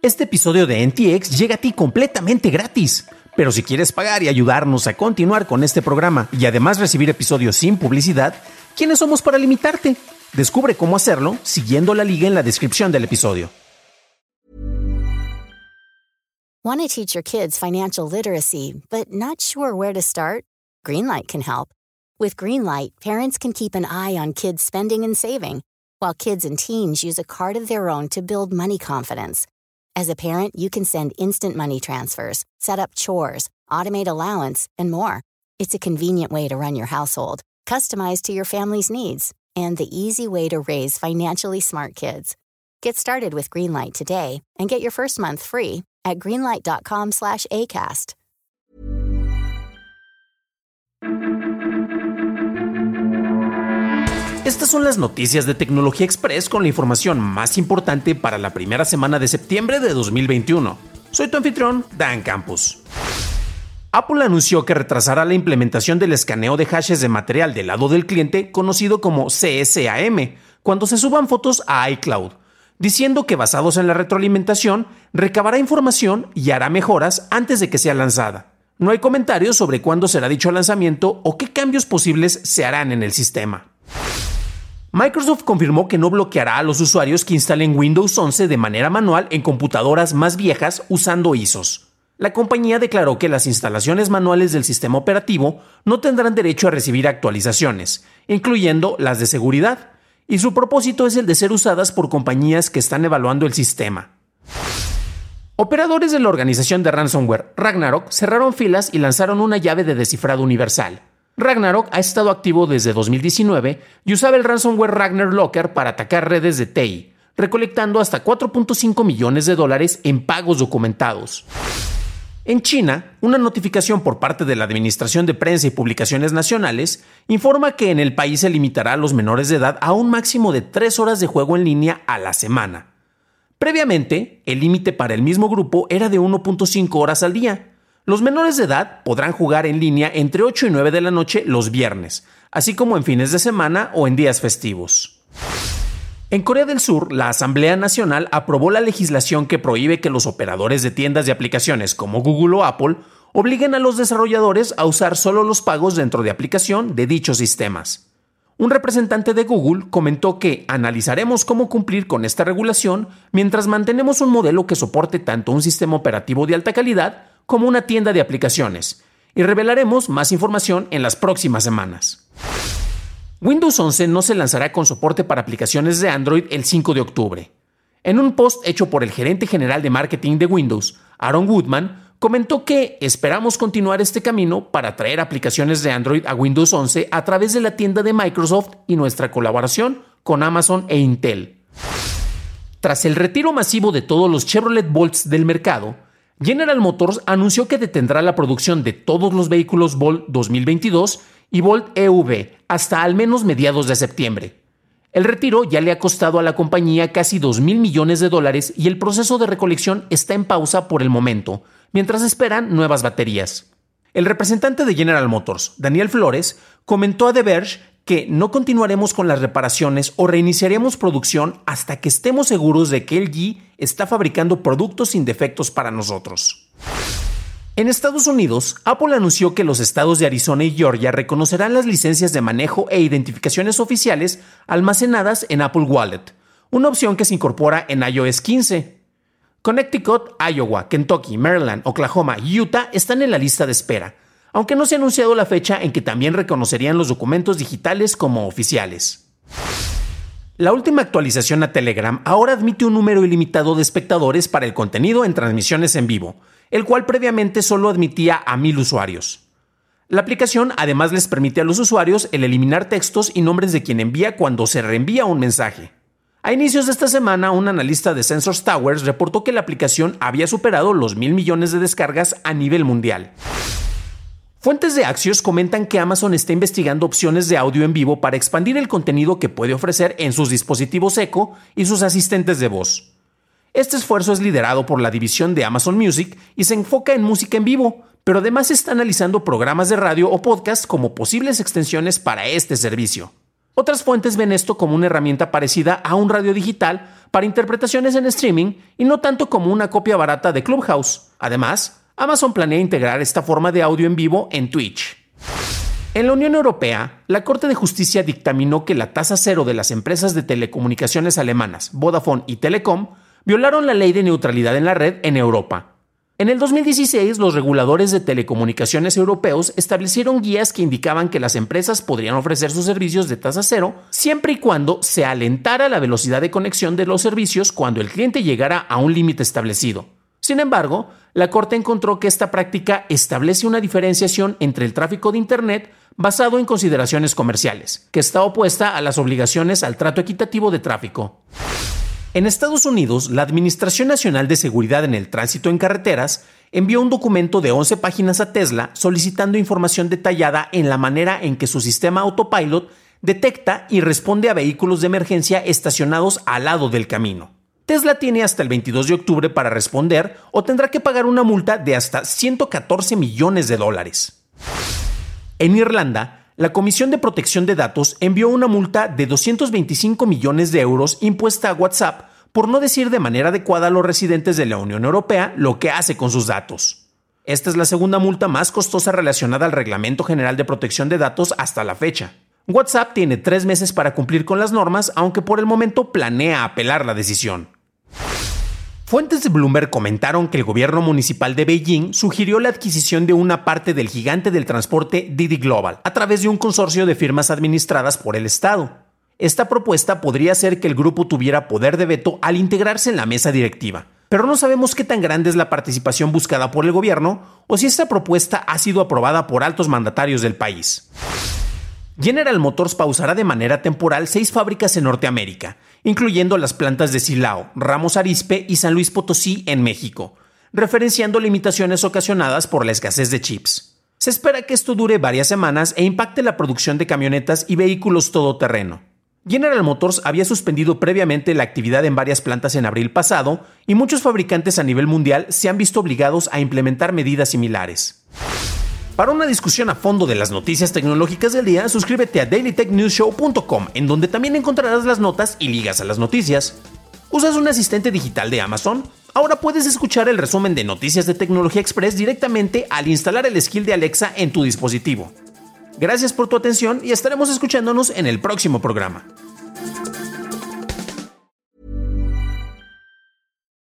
Este episodio de NTX llega a ti completamente gratis. Pero si quieres pagar y ayudarnos a continuar con este programa y además recibir episodios sin publicidad, ¿quiénes somos para limitarte? Descubre cómo hacerlo siguiendo la liga en la descripción del episodio. Want to teach your kids financial literacy, but not sure where to start? Greenlight can help. With Greenlight, parents can keep an eye on kids' spending and saving, while kids and teens use a card of their own to build money confidence. As a parent, you can send instant money transfers, set up chores, automate allowance, and more. It's a convenient way to run your household, customized to your family's needs, and the easy way to raise financially smart kids. Get started with Greenlight today and get your first month free at greenlight.com/acast. Estas son las noticias de Tecnología Express con la información más importante para la primera semana de septiembre de 2021. Soy tu anfitrión, Dan Campos. Apple anunció que retrasará la implementación del escaneo de hashes de material del lado del cliente, conocido como CSAM, cuando se suban fotos a iCloud, diciendo que basados en la retroalimentación, recabará información y hará mejoras antes de que sea lanzada. No hay comentarios sobre cuándo será dicho lanzamiento o qué cambios posibles se harán en el sistema. Microsoft confirmó que no bloqueará a los usuarios que instalen Windows 11 de manera manual en computadoras más viejas usando ISOs. La compañía declaró que las instalaciones manuales del sistema operativo no tendrán derecho a recibir actualizaciones, incluyendo las de seguridad, y su propósito es el de ser usadas por compañías que están evaluando el sistema. Operadores de la organización de ransomware Ragnarok cerraron filas y lanzaron una llave de descifrado universal, Ragnarok ha estado activo desde 2019 y usaba el ransomware Ragnar Locker para atacar redes de TI, recolectando hasta 4.5 millones de dólares en pagos documentados. En China, una notificación por parte de la Administración de Prensa y Publicaciones Nacionales informa que en el país se limitará a los menores de edad a un máximo de 3 horas de juego en línea a la semana. Previamente, el límite para el mismo grupo era de 1.5 horas al día, los menores de edad podrán jugar en línea entre 8 y 9 de la noche los viernes, así como en fines de semana o en días festivos. En Corea del Sur, la Asamblea Nacional aprobó la legislación que prohíbe que los operadores de tiendas de aplicaciones como Google o Apple obliguen a los desarrolladores a usar solo los pagos dentro de aplicación de dichos sistemas. Un representante de Google comentó que analizaremos cómo cumplir con esta regulación mientras mantenemos un modelo que soporte tanto un sistema operativo de alta calidad como una tienda de aplicaciones, y revelaremos más información en las próximas semanas. Windows 11 no se lanzará con soporte para aplicaciones de Android el 5 de octubre. En un post hecho por el gerente general de marketing de Windows, Aaron Woodman, comentó que esperamos continuar este camino para traer aplicaciones de Android a Windows 11 a través de la tienda de Microsoft y nuestra colaboración con Amazon e Intel. Tras el retiro masivo de todos los Chevrolet Bolts del mercado, General Motors anunció que detendrá la producción de todos los vehículos Volt 2022 y Volt EV hasta al menos mediados de septiembre. El retiro ya le ha costado a la compañía casi 2 mil millones de dólares y el proceso de recolección está en pausa por el momento, mientras esperan nuevas baterías. El representante de General Motors, Daniel Flores, comentó a The Verge que no continuaremos con las reparaciones o reiniciaremos producción hasta que estemos seguros de que LG está fabricando productos sin defectos para nosotros. En Estados Unidos, Apple anunció que los estados de Arizona y Georgia reconocerán las licencias de manejo e identificaciones oficiales almacenadas en Apple Wallet, una opción que se incorpora en iOS 15. Connecticut, Iowa, Kentucky, Maryland, Oklahoma y Utah están en la lista de espera, aunque no se ha anunciado la fecha en que también reconocerían los documentos digitales como oficiales. La última actualización a Telegram ahora admite un número ilimitado de espectadores para el contenido en transmisiones en vivo, el cual previamente solo admitía a mil usuarios. La aplicación además les permite a los usuarios el eliminar textos y nombres de quien envía cuando se reenvía un mensaje. A inicios de esta semana, un analista de Sensors Towers reportó que la aplicación había superado los mil millones de descargas a nivel mundial. Fuentes de Axios comentan que Amazon está investigando opciones de audio en vivo para expandir el contenido que puede ofrecer en sus dispositivos Echo y sus asistentes de voz. Este esfuerzo es liderado por la división de Amazon Music y se enfoca en música en vivo, pero además está analizando programas de radio o podcast como posibles extensiones para este servicio. Otras fuentes ven esto como una herramienta parecida a un radio digital para interpretaciones en streaming y no tanto como una copia barata de Clubhouse. Además, Amazon planea integrar esta forma de audio en vivo en Twitch. En la Unión Europea, la Corte de Justicia dictaminó que la tasa cero de las empresas de telecomunicaciones alemanas, Vodafone y Telecom, violaron la ley de neutralidad en la red en Europa. En el 2016, los reguladores de telecomunicaciones europeos establecieron guías que indicaban que las empresas podrían ofrecer sus servicios de tasa cero siempre y cuando se alentara la velocidad de conexión de los servicios cuando el cliente llegara a un límite establecido. Sin embargo, la Corte encontró que esta práctica establece una diferenciación entre el tráfico de Internet basado en consideraciones comerciales, que está opuesta a las obligaciones al trato equitativo de tráfico. En Estados Unidos, la Administración Nacional de Seguridad en el Tránsito en Carreteras envió un documento de 11 páginas a Tesla solicitando información detallada en la manera en que su sistema autopilot detecta y responde a vehículos de emergencia estacionados al lado del camino. Tesla tiene hasta el 22 de octubre para responder o tendrá que pagar una multa de hasta 114 millones de dólares. En Irlanda, la Comisión de Protección de Datos envió una multa de 225 millones de euros impuesta a WhatsApp por no decir de manera adecuada a los residentes de la Unión Europea lo que hace con sus datos. Esta es la segunda multa más costosa relacionada al Reglamento General de Protección de Datos hasta la fecha. WhatsApp tiene tres meses para cumplir con las normas, aunque por el momento planea apelar la decisión. Fuentes de Bloomberg comentaron que el gobierno municipal de Beijing sugirió la adquisición de una parte del gigante del transporte Didi Global a través de un consorcio de firmas administradas por el Estado. Esta propuesta podría hacer que el grupo tuviera poder de veto al integrarse en la mesa directiva, pero no sabemos qué tan grande es la participación buscada por el gobierno o si esta propuesta ha sido aprobada por altos mandatarios del país. General Motors pausará de manera temporal seis fábricas en Norteamérica, incluyendo las plantas de Silao, Ramos Arizpe y San Luis Potosí en México, referenciando limitaciones ocasionadas por la escasez de chips. Se espera que esto dure varias semanas e impacte la producción de camionetas y vehículos todoterreno. General Motors había suspendido previamente la actividad en varias plantas en abril pasado y muchos fabricantes a nivel mundial se han visto obligados a implementar medidas similares. Para una discusión a fondo de las noticias tecnológicas del día, suscríbete a dailytechnewsshow.com, en donde también encontrarás las notas y ligas a las noticias. ¿Usas un asistente digital de Amazon? Ahora puedes escuchar el resumen de Noticias de Tecnología Express directamente al instalar el skill de Alexa en tu dispositivo. Gracias por tu atención y estaremos escuchándonos en el próximo programa.